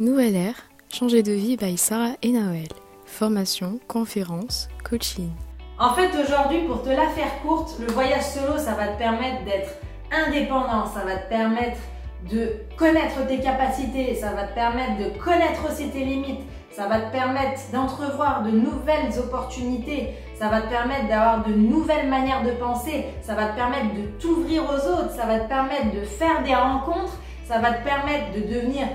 Nouvelle ère, changer de vie by Sarah et Noël. Formation, conférence, coaching. En fait, aujourd'hui, pour te la faire courte, le voyage solo, ça va te permettre d'être indépendant, ça va te permettre de connaître tes capacités, ça va te permettre de connaître aussi tes limites, ça va te permettre d'entrevoir de nouvelles opportunités, ça va te permettre d'avoir de nouvelles manières de penser, ça va te permettre de t'ouvrir aux autres, ça va te permettre de faire des rencontres, ça va te permettre de devenir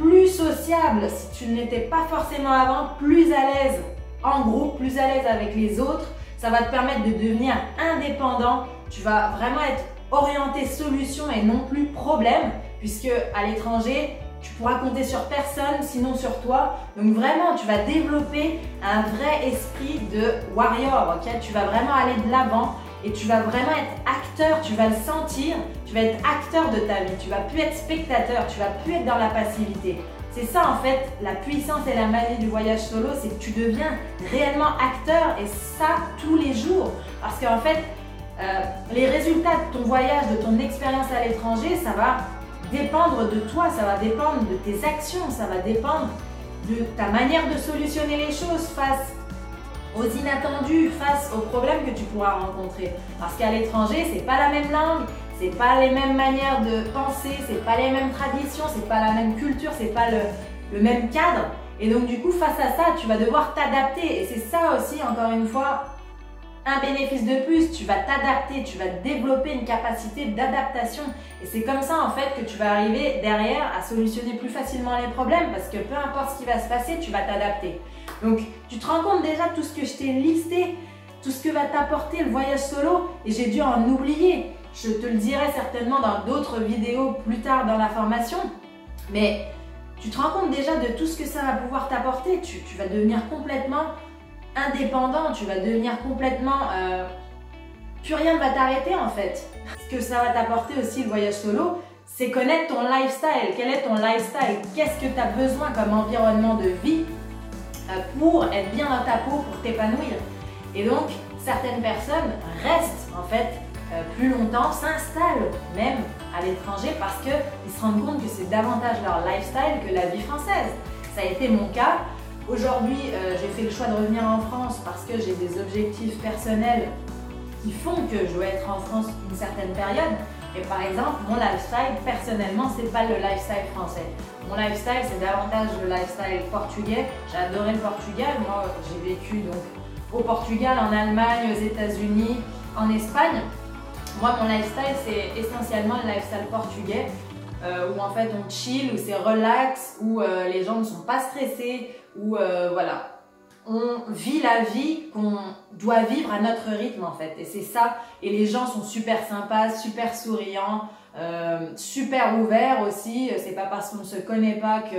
plus sociable si tu ne l'étais pas forcément avant, plus à l'aise en groupe, plus à l'aise avec les autres. Ça va te permettre de devenir indépendant. Tu vas vraiment être orienté solution et non plus problème, puisque à l'étranger, tu pourras compter sur personne, sinon sur toi. Donc vraiment, tu vas développer un vrai esprit de warrior, Tu vas vraiment aller de l'avant et tu vas vraiment être acteur, tu vas le sentir, tu vas être acteur de ta vie, tu vas plus être spectateur, tu vas plus être dans la passivité. C'est ça en fait, la puissance et la magie du voyage solo, c'est que tu deviens réellement acteur et ça tous les jours. Parce qu'en fait, euh, les résultats de ton voyage, de ton expérience à l'étranger, ça va dépendre de toi, ça va dépendre de tes actions, ça va dépendre de ta manière de solutionner les choses face aux inattendus, face aux problèmes que tu pourras rencontrer. Parce qu'à l'étranger, c'est pas la même langue, c'est pas les mêmes manières de penser, c'est pas les mêmes traditions, c'est pas la même culture, c'est pas le, le même cadre. Et donc du coup, face à ça, tu vas devoir t'adapter. Et c'est ça aussi, encore une fois, un bénéfice de plus, tu vas t'adapter, tu vas développer une capacité d'adaptation. Et c'est comme ça en fait que tu vas arriver derrière à solutionner plus facilement les problèmes parce que peu importe ce qui va se passer, tu vas t'adapter. Donc tu te rends compte déjà tout ce que je t'ai listé, tout ce que va t'apporter le voyage solo et j'ai dû en oublier. Je te le dirai certainement dans d'autres vidéos plus tard dans la formation. Mais tu te rends compte déjà de tout ce que ça va pouvoir t'apporter. Tu, vas devenir complètement indépendant, tu vas devenir complètement... Euh, plus rien ne va t'arrêter en fait. Ce que ça va t'apporter aussi le voyage solo, c'est connaître ton lifestyle. Quel est ton lifestyle? Qu'est-ce que tu as besoin comme environnement de vie? Pour être bien dans ta peau, pour t'épanouir Et donc, certaines personnes restent en fait euh, plus longtemps, s'installent même à l'étranger parce qu'ils se rendent compte que c'est davantage leur lifestyle que la vie française. Ça a été mon cas. Aujourd'hui, euh, j'ai fait le choix de revenir en France parce que j'ai des objectifs personnels qui font que je dois être en France une certaine période. Et par exemple, mon lifestyle, personnellement, c'est pas le lifestyle français. Mon lifestyle, c'est davantage le lifestyle portugais. Adoré le Portugal. Moi, j'ai vécu donc au Portugal, en Allemagne, aux États-Unis, en Espagne. Moi, mon lifestyle, c'est essentiellement le lifestyle portugais. Euh, où en fait on chill, où c'est relax, où euh, les gens ne sont pas stressés, où euh, voilà, on vit la vie qu'on doit vivre à notre rythme en fait. Et c'est ça. Et les gens sont super sympas, super souriants, super ouverts aussi. C'est pas parce qu'on se connaît pas que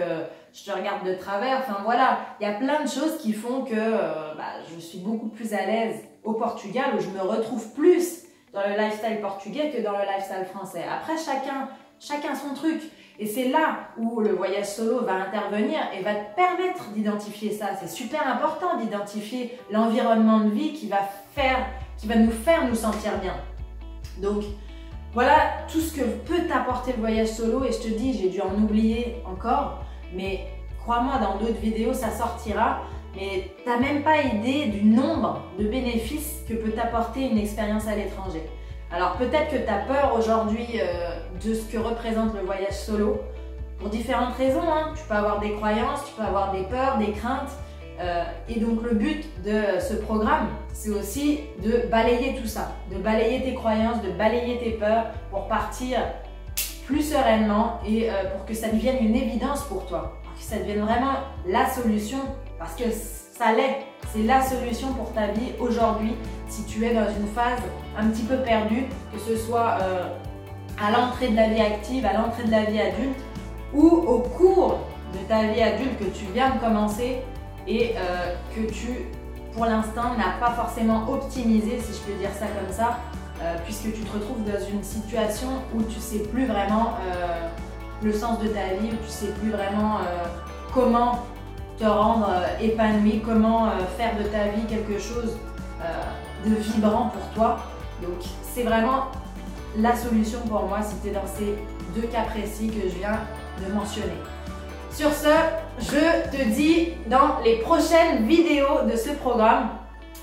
je te regarde de travers. Enfin voilà, il y a plein de choses qui font que bah, je suis beaucoup plus à l'aise au Portugal où je me retrouve plus dans le lifestyle portugais que dans le lifestyle français. Après, chacun chacun son truc. Et c'est là où le voyage solo va intervenir et va te permettre d'identifier ça. C'est super important d'identifier l'environnement de vie qui va faire, qui va nous faire nous sentir bien. Donc voilà tout ce que peut t'apporter le voyage solo et je te dis, j'ai dû en oublier encore, mais crois-moi, dans d'autres vidéos, ça sortira. Mais t'as même pas idée du nombre de bénéfices que peut t'apporter une expérience à l'étranger. Alors peut-être que tu as peur aujourd'hui euh, de ce que représente le voyage solo, pour différentes raisons. Hein. Tu peux avoir des croyances, tu peux avoir des peurs, des craintes. Euh, et donc le but de ce programme, c'est aussi de balayer tout ça, de balayer tes croyances, de balayer tes peurs pour partir plus sereinement et euh, pour que ça devienne une évidence pour toi, pour que ça devienne vraiment la solution, parce que ça l'est, c'est la solution pour ta vie aujourd'hui si tu es dans une phase un petit peu perdue, que ce soit euh, à l'entrée de la vie active, à l'entrée de la vie adulte ou au cours de ta vie adulte que tu viens de commencer et euh, que tu, pour l'instant, n'as pas forcément optimisé, si je peux dire ça comme ça, euh, puisque tu te retrouves dans une situation où tu sais plus vraiment le sens de ta vie, où tu sais plus vraiment comment te rendre épanoui, comment faire de ta vie quelque chose de vibrant pour toi. Donc c'est vraiment la solution pour moi si es dans ces deux cas précis que je viens de mentionner. Sur ce, je te dis dans les prochaines vidéos de ce programme,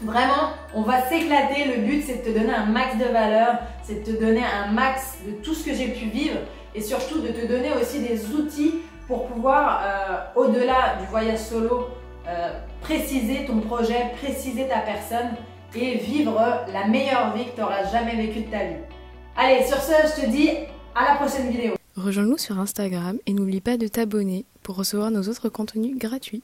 vraiment, on va s'éclater. Le but, c'est de te donner un max de valeur, c'est de te donner un max de tout ce que j'ai pu vivre et surtout de te donner aussi des outils pour pouvoir, euh, au-delà du voyage solo, euh, préciser ton projet, préciser ta personne et vivre la meilleure vie que tu n'auras jamais vécue de ta vie. Allez, sur ce, je te dis à la prochaine vidéo. Rejoins-nous sur Instagram et n'oublie pas de t'abonner pour recevoir nos autres contenus gratuits.